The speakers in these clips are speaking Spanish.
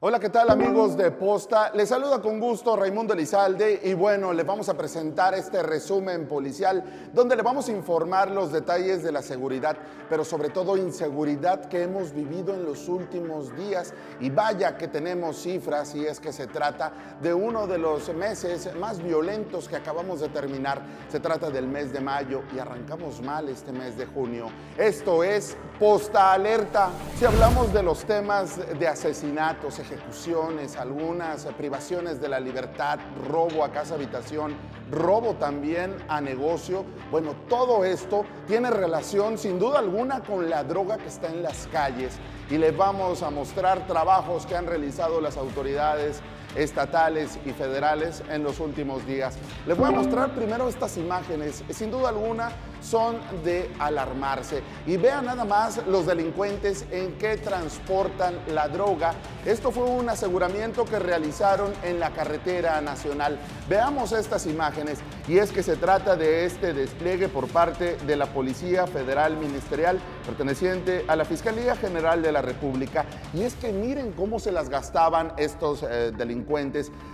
Hola, ¿qué tal amigos de Posta? Les saluda con gusto Raimundo Elizalde y bueno, les vamos a presentar este resumen policial donde le vamos a informar los detalles de la seguridad, pero sobre todo inseguridad que hemos vivido en los últimos días y vaya que tenemos cifras y es que se trata de uno de los meses más violentos que acabamos de terminar. Se trata del mes de mayo y arrancamos mal este mes de junio. Esto es Posta Alerta. Si hablamos de los temas de asesinatos, ejecuciones, algunas privaciones de la libertad, robo a casa habitación, robo también a negocio. Bueno, todo esto tiene relación sin duda alguna con la droga que está en las calles y les vamos a mostrar trabajos que han realizado las autoridades estatales y federales en los últimos días. Les voy a mostrar primero estas imágenes. Sin duda alguna son de alarmarse. Y vean nada más los delincuentes en qué transportan la droga. Esto fue un aseguramiento que realizaron en la carretera nacional. Veamos estas imágenes. Y es que se trata de este despliegue por parte de la Policía Federal Ministerial perteneciente a la Fiscalía General de la República. Y es que miren cómo se las gastaban estos eh, delincuentes.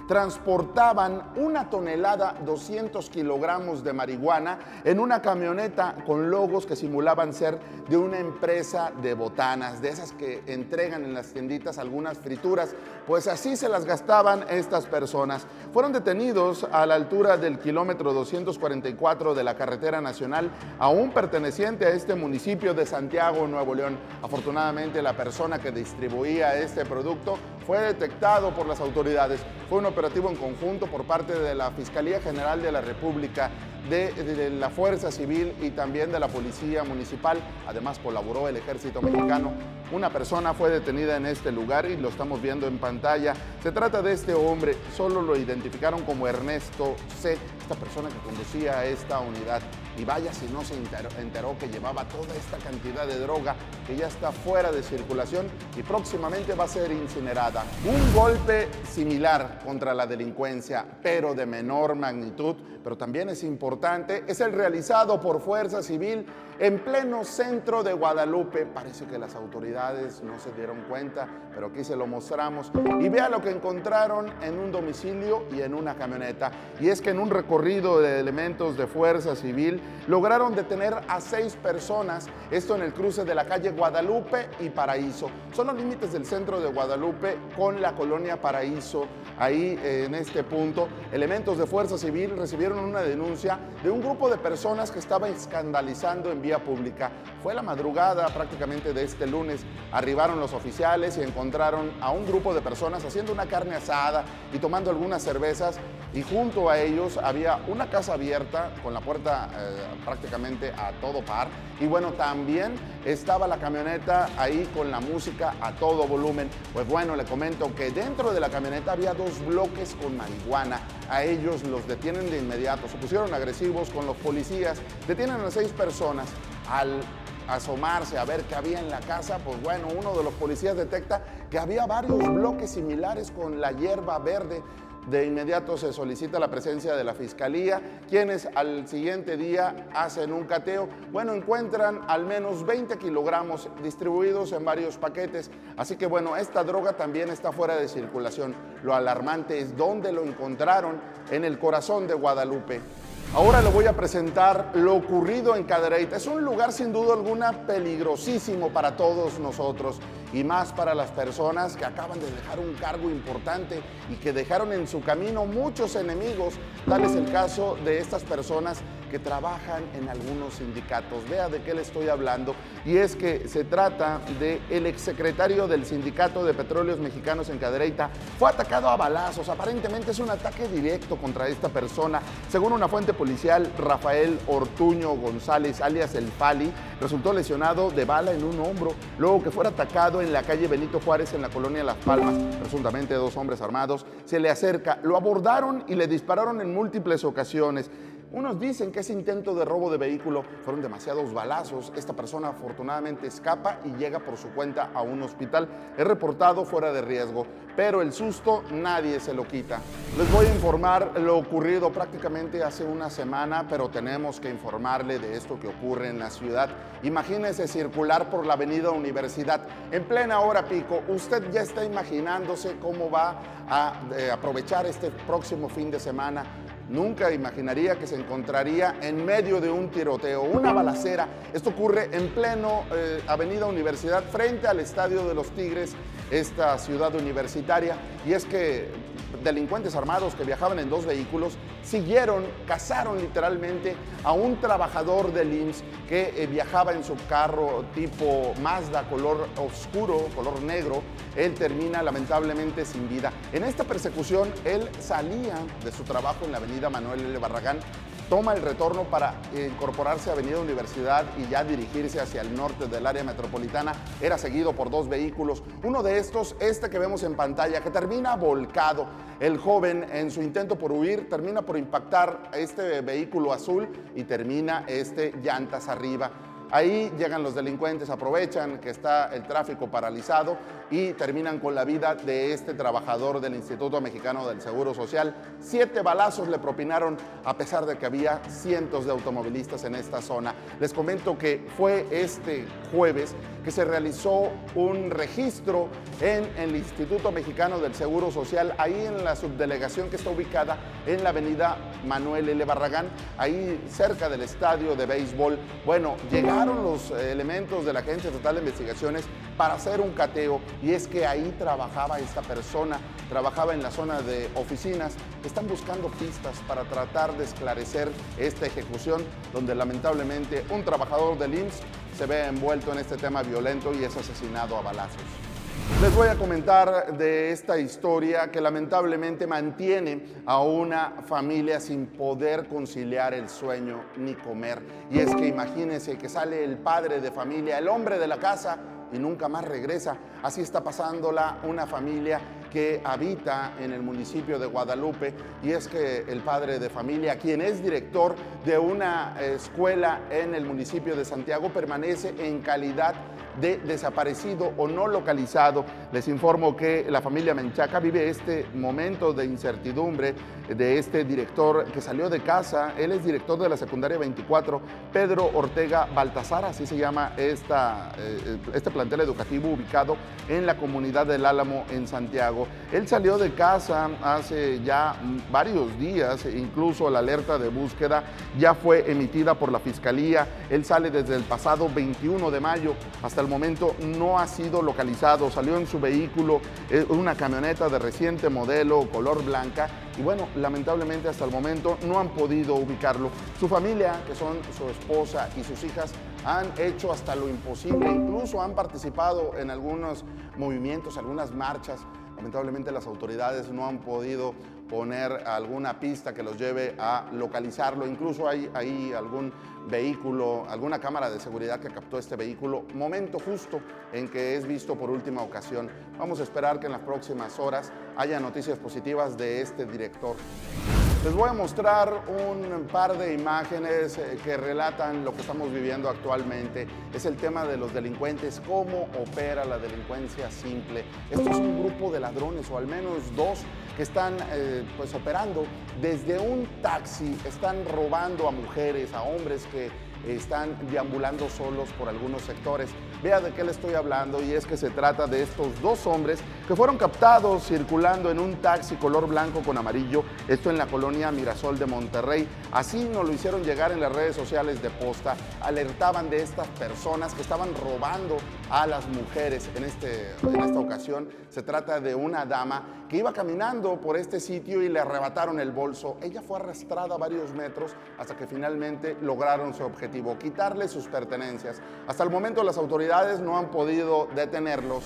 Transportaban una tonelada, 200 kilogramos de marihuana en una camioneta con logos que simulaban ser de una empresa de botanas, de esas que entregan en las tienditas algunas frituras. Pues así se las gastaban estas personas. Fueron detenidos a la altura del kilómetro 244 de la carretera nacional, aún perteneciente a este municipio de Santiago, Nuevo León. Afortunadamente la persona que distribuía este producto fue detectado por las autoridades. Fue un operativo en conjunto por parte de la Fiscalía General de la República de, la Fuerza Civil y también de la Policía Municipal. Además colaboró el Ejército Mexicano. Una persona fue detenida en este lugar y lo estamos viendo en pantalla. Se trata de este hombre, solo lo identificaron como Ernesto C., esta persona que conducía esta unidad. Y vaya si no se enteró, que llevaba toda esta cantidad de droga que ya está fuera de circulación y próximamente va a ser incinerada. Un golpe similar contra la delincuencia, pero de menor magnitud, pero también es importante, es el realizado por Fuerza Civil en pleno centro de Guadalupe. Parece que las autoridades no se dieron cuenta, pero aquí se lo mostramos. Y vea lo que encontraron en un domicilio y en una camioneta. Y es que en un recorrido de elementos de Fuerza Civil lograron detener a seis personas, esto en el cruce de la calle Guadalupe y Paraíso. Son los límites del centro de Guadalupe con la colonia Paraíso. Ahí en este punto, elementos de Fuerza Civil recibieron una denuncia de un grupo de personas que estaba escandalizando en vía pública. Fue la madrugada prácticamente de este lunes. Arribaron los oficiales y encontraron a un grupo de personas haciendo una carne asada y tomando algunas cervezas y junto a ellos había una casa abierta con la puerta eh, prácticamente a todo par y bueno, también estaba la camioneta ahí con la música a todo volumen. Pues bueno, le comento que dentro de la camioneta había dos bloques con marihuana. A ellos los detienen de inmediato. Se pusieron agresivos con los policías. Detienen a seis personas. Al asomarse a ver qué había en la casa, pues bueno, uno de los policías detecta que había varios bloques similares con la hierba verde de inmediato se solicita la presencia de la fiscalía, quienes al siguiente día hacen un cateo. Bueno, encuentran al menos 20 kilogramos distribuidos en varios paquetes. Así que bueno, esta droga también está fuera de circulación. Lo alarmante es dónde lo encontraron en el corazón de Guadalupe. Ahora le voy a presentar lo ocurrido en Cadereyta. Es un lugar sin duda alguna peligrosísimo para todos nosotros y más para las personas que acaban de dejar un cargo importante y que dejaron en su camino muchos enemigos. Tal es el caso de estas personas que trabajan en algunos sindicatos. Vea de qué le estoy hablando. Y es que se trata del el exsecretario del Sindicato de Petróleos Mexicanos en Cadereyta. Fue atacado a balazos. Aparentemente es un ataque directo contra esta persona. Según una fuente policial, Rafael Ortuño González, alias El Pali, resultó lesionado de bala en un hombro luego que fuera atacado en la calle Benito Juárez en la colonia Las Palmas. Presuntamente dos hombres armados se le acerca, lo abordaron y le dispararon en múltiples ocasiones. Unos dicen que ese intento de robo de vehículo fueron demasiados balazos. Esta persona afortunadamente escapa y llega por su cuenta a un hospital. Es reportado fuera de riesgo, pero el susto nadie se lo quita. Les voy a informar lo ocurrido prácticamente hace una semana, pero tenemos que informarle de esto que ocurre en la ciudad. Imagínese circular por la avenida Universidad en plena hora pico. Usted ya está imaginándose cómo va a eh, aprovechar este próximo fin de semana Nunca imaginaría que se encontraría en medio de un tiroteo, una balacera. Esto ocurre en pleno eh, Avenida Universidad, frente al Estadio de los Tigres, esta ciudad universitaria. Y es que delincuentes armados que viajaban en dos vehículos siguieron, cazaron literalmente a un trabajador del IMSS que eh, viajaba en su carro tipo Mazda color oscuro, color negro. Él termina lamentablemente sin vida. En esta persecución, él salía de su trabajo en la avenida Manuel L. Barragán toma el retorno para incorporarse a Avenida Universidad y ya dirigirse hacia el norte del área metropolitana. Era seguido por dos vehículos. Uno de estos, este que vemos en pantalla, que termina volcado. El joven, en su intento por huir, termina por impactar este vehículo azul y termina este llantas arriba. Ahí llegan los delincuentes, aprovechan que está el tráfico paralizado y terminan con la vida de este trabajador del Instituto Mexicano del Seguro Social. Siete balazos le propinaron a pesar de que había cientos de automovilistas en esta zona. Les comento que fue este jueves que se realizó un registro en el Instituto Mexicano del Seguro Social, ahí en la subdelegación que está ubicada en la avenida Manuel L. Barragán, ahí cerca del estadio de béisbol. Bueno, llegaron los elementos de la Agencia Total de Investigaciones para hacer un cateo y es que ahí trabajaba esta persona, trabajaba en la zona de oficinas, están buscando pistas para tratar de esclarecer esta ejecución donde lamentablemente un trabajador del IMSS se ve envuelto en este tema violento y es asesinado a balazos. Les voy a comentar de esta historia que lamentablemente mantiene a una familia sin poder conciliar el sueño ni comer. Y es que imagínense que sale el padre de familia, el hombre de la casa, y nunca más regresa. Así está pasándola una familia que habita en el municipio de Guadalupe y es que el padre de familia, quien es director de una escuela en el municipio de Santiago, permanece en calidad de desaparecido o no localizado. Les informo que la familia Menchaca vive este momento de incertidumbre de este director que salió de casa. Él es director de la secundaria 24, Pedro Ortega Baltasar, así se llama esta, eh, este plantel educativo ubicado en la comunidad del Álamo en Santiago. Él salió de casa hace ya varios días, incluso la alerta de búsqueda ya fue emitida por la Fiscalía. Él sale desde el pasado 21 de mayo hasta el momento no ha sido localizado. Salió en su vehículo, eh, una camioneta de reciente modelo, color blanca. Y bueno, lamentablemente hasta el momento no han podido ubicarlo. Su familia, que son su esposa y sus hijas, han hecho hasta lo imposible. Incluso han participado en algunos movimientos, algunas marchas. Lamentablemente las autoridades no han podido poner alguna pista que los lleve a localizarlo. Incluso hay, hay algún vehículo, alguna cámara de seguridad que captó este vehículo, momento justo en que es visto por última ocasión. Vamos a esperar que en las próximas horas haya noticias positivas de este director. Les voy a mostrar un par de imágenes eh, que relatan lo que estamos viviendo actualmente. Es el tema de los delincuentes, cómo opera la delincuencia simple. Esto es un grupo de ladrones, o al menos dos, que están eh, pues operando desde un taxi, están robando a mujeres, a hombres que están deambulando solos por algunos sectores. Vea de qué le estoy hablando y es que se trata de estos dos hombres que fueron captados circulando en un taxi color blanco con amarillo, esto en la colonia Mirasol de Monterrey. Así nos lo hicieron llegar en las redes sociales de posta, alertaban de estas personas que estaban robando a las mujeres. En, este, en esta ocasión se trata de una dama que iba caminando por este sitio y le arrebataron el bolso. Ella fue arrastrada varios metros hasta que finalmente lograron su objetivo, quitarle sus pertenencias. Hasta el momento las autoridades no han podido detenerlos.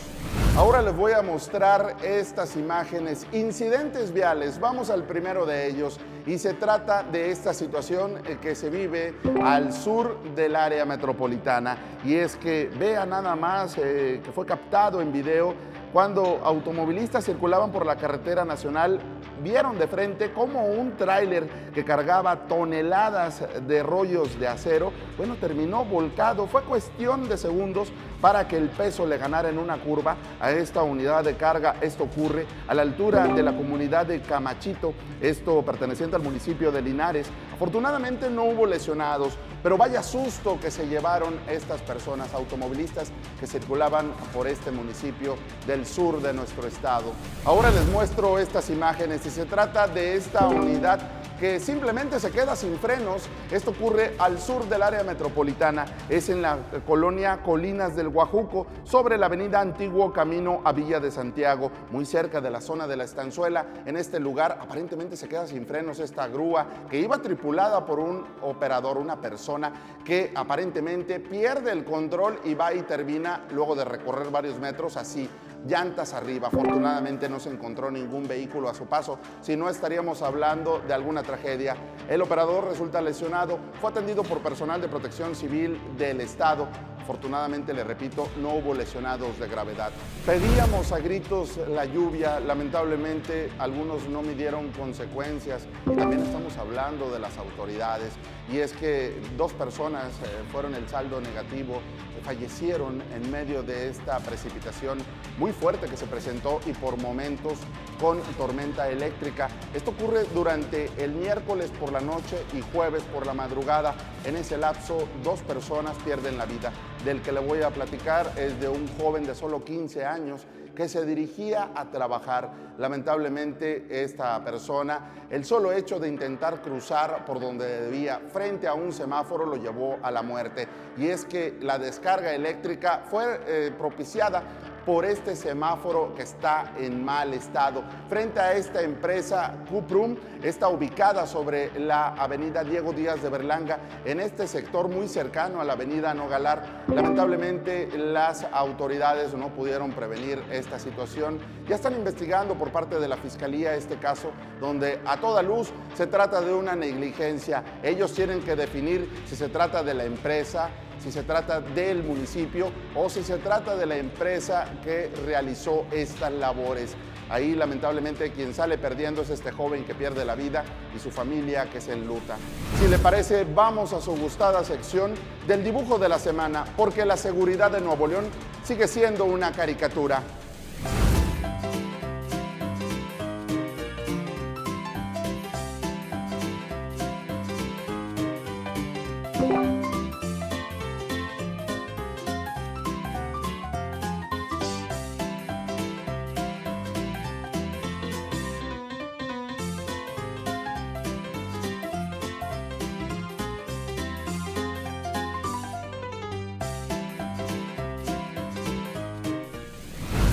Ahora les voy a mostrar estas imágenes, incidentes viales. Vamos al primero de ellos y se trata de esta situación eh, que se vive al sur del área metropolitana. Y es que vea nada más eh, que fue captado en video cuando automovilistas circulaban por la carretera nacional vieron de frente cómo un tráiler que cargaba toneladas de rollos de acero, bueno, terminó volcado. Fue cuestión de segundos para que el peso le ganara en una curva a esta unidad de carga. Esto ocurre a la altura de la comunidad de Camachito, esto perteneciente al municipio de Linares. Afortunadamente no hubo lesionados, pero vaya susto que se llevaron estas personas automovilistas que circulaban por este municipio del sur de nuestro estado. Ahora les muestro estas imágenes y se trata de esta unidad que simplemente se queda sin frenos. Esto ocurre al sur del área metropolitana, es en la colonia Colinas del Guajuco, sobre la avenida Antiguo Camino a Villa de Santiago, muy cerca de la zona de la estanzuela. En este lugar aparentemente se queda sin frenos esta grúa que iba tripulada por un operador, una persona que aparentemente pierde el control y va y termina luego de recorrer varios metros así llantas arriba. Afortunadamente no se encontró ningún vehículo a su paso, si no estaríamos hablando de alguna tragedia. El operador resulta lesionado, fue atendido por personal de protección civil del Estado. Afortunadamente, le repito, no hubo lesionados de gravedad. Pedíamos a gritos la lluvia, lamentablemente algunos no midieron consecuencias y también estamos hablando de las autoridades y es que dos personas eh, fueron el saldo negativo, fallecieron en medio de esta precipitación muy fuerte que se presentó y por momentos con tormenta eléctrica. Esto ocurre durante el miércoles por la noche y jueves por la madrugada. En ese lapso, dos personas pierden la vida del que le voy a platicar es de un joven de solo 15 años que se dirigía a trabajar. Lamentablemente esta persona, el solo hecho de intentar cruzar por donde debía frente a un semáforo lo llevó a la muerte. Y es que la descarga eléctrica fue eh, propiciada por este semáforo que está en mal estado. Frente a esta empresa, Cuprum está ubicada sobre la avenida Diego Díaz de Berlanga, en este sector muy cercano a la avenida Nogalar. Lamentablemente las autoridades no pudieron prevenir esta situación. Ya están investigando por parte de la Fiscalía este caso, donde a toda luz se trata de una negligencia. Ellos tienen que definir si se trata de la empresa, si se trata del municipio o si se trata de la empresa que realizó estas labores. Ahí lamentablemente quien sale perdiendo es este joven que pierde la vida y su familia que se enluta. Si le parece, vamos a su gustada sección del dibujo de la semana, porque la seguridad de Nuevo León sigue siendo una caricatura.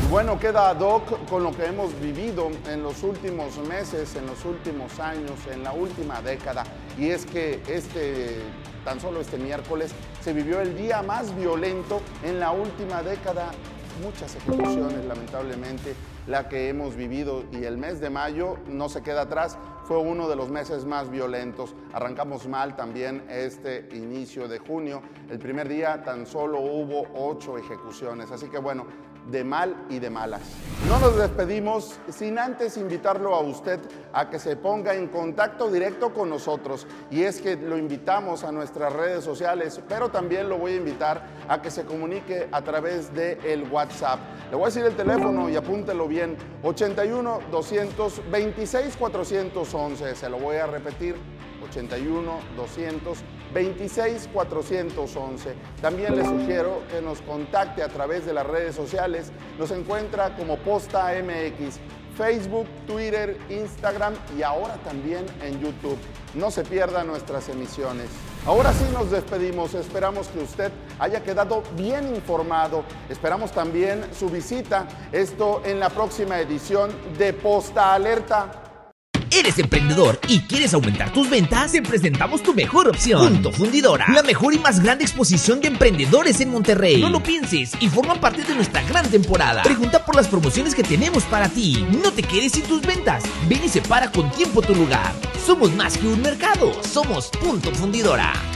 Bueno, queda ad hoc con lo que hemos vivido en los últimos meses, en los últimos años, en la última década. Y es que este, tan solo este miércoles, se vivió el día más violento en la última década. Muchas ejecuciones, lamentablemente, la que hemos vivido. Y el mes de mayo no se queda atrás, fue uno de los meses más violentos. Arrancamos mal también este inicio de junio. El primer día tan solo hubo ocho ejecuciones. Así que bueno, de mal y de malas. No nos despedimos sin antes invitarlo a usted a que se ponga en contacto directo con nosotros. Y es que lo invitamos a nuestras redes sociales, pero también lo voy a invitar a que se comunique a través de el WhatsApp. Le voy a decir el teléfono y apúntelo bien, 81 226 411. Se lo voy a repetir, 81 226 411. También le sugiero que nos contacte a través de las redes sociales. Nos encuentra como Posta MX, Facebook, Twitter, Instagram y ahora también en YouTube. No se pierda nuestras emisiones. Ahora sí nos despedimos. Esperamos que usted haya quedado bien informado. Esperamos también su visita. Esto en la próxima edición de Posta Alerta. ¿Eres emprendedor y quieres aumentar tus ventas? Te presentamos tu mejor opción. Punto Fundidora, la mejor y más grande exposición de emprendedores en Monterrey. No lo pienses y forma parte de nuestra gran temporada. Pregunta por las promociones que tenemos para ti. No te quedes sin tus ventas. Ven y separa con tiempo tu lugar. Somos más que un mercado. Somos Punto Fundidora.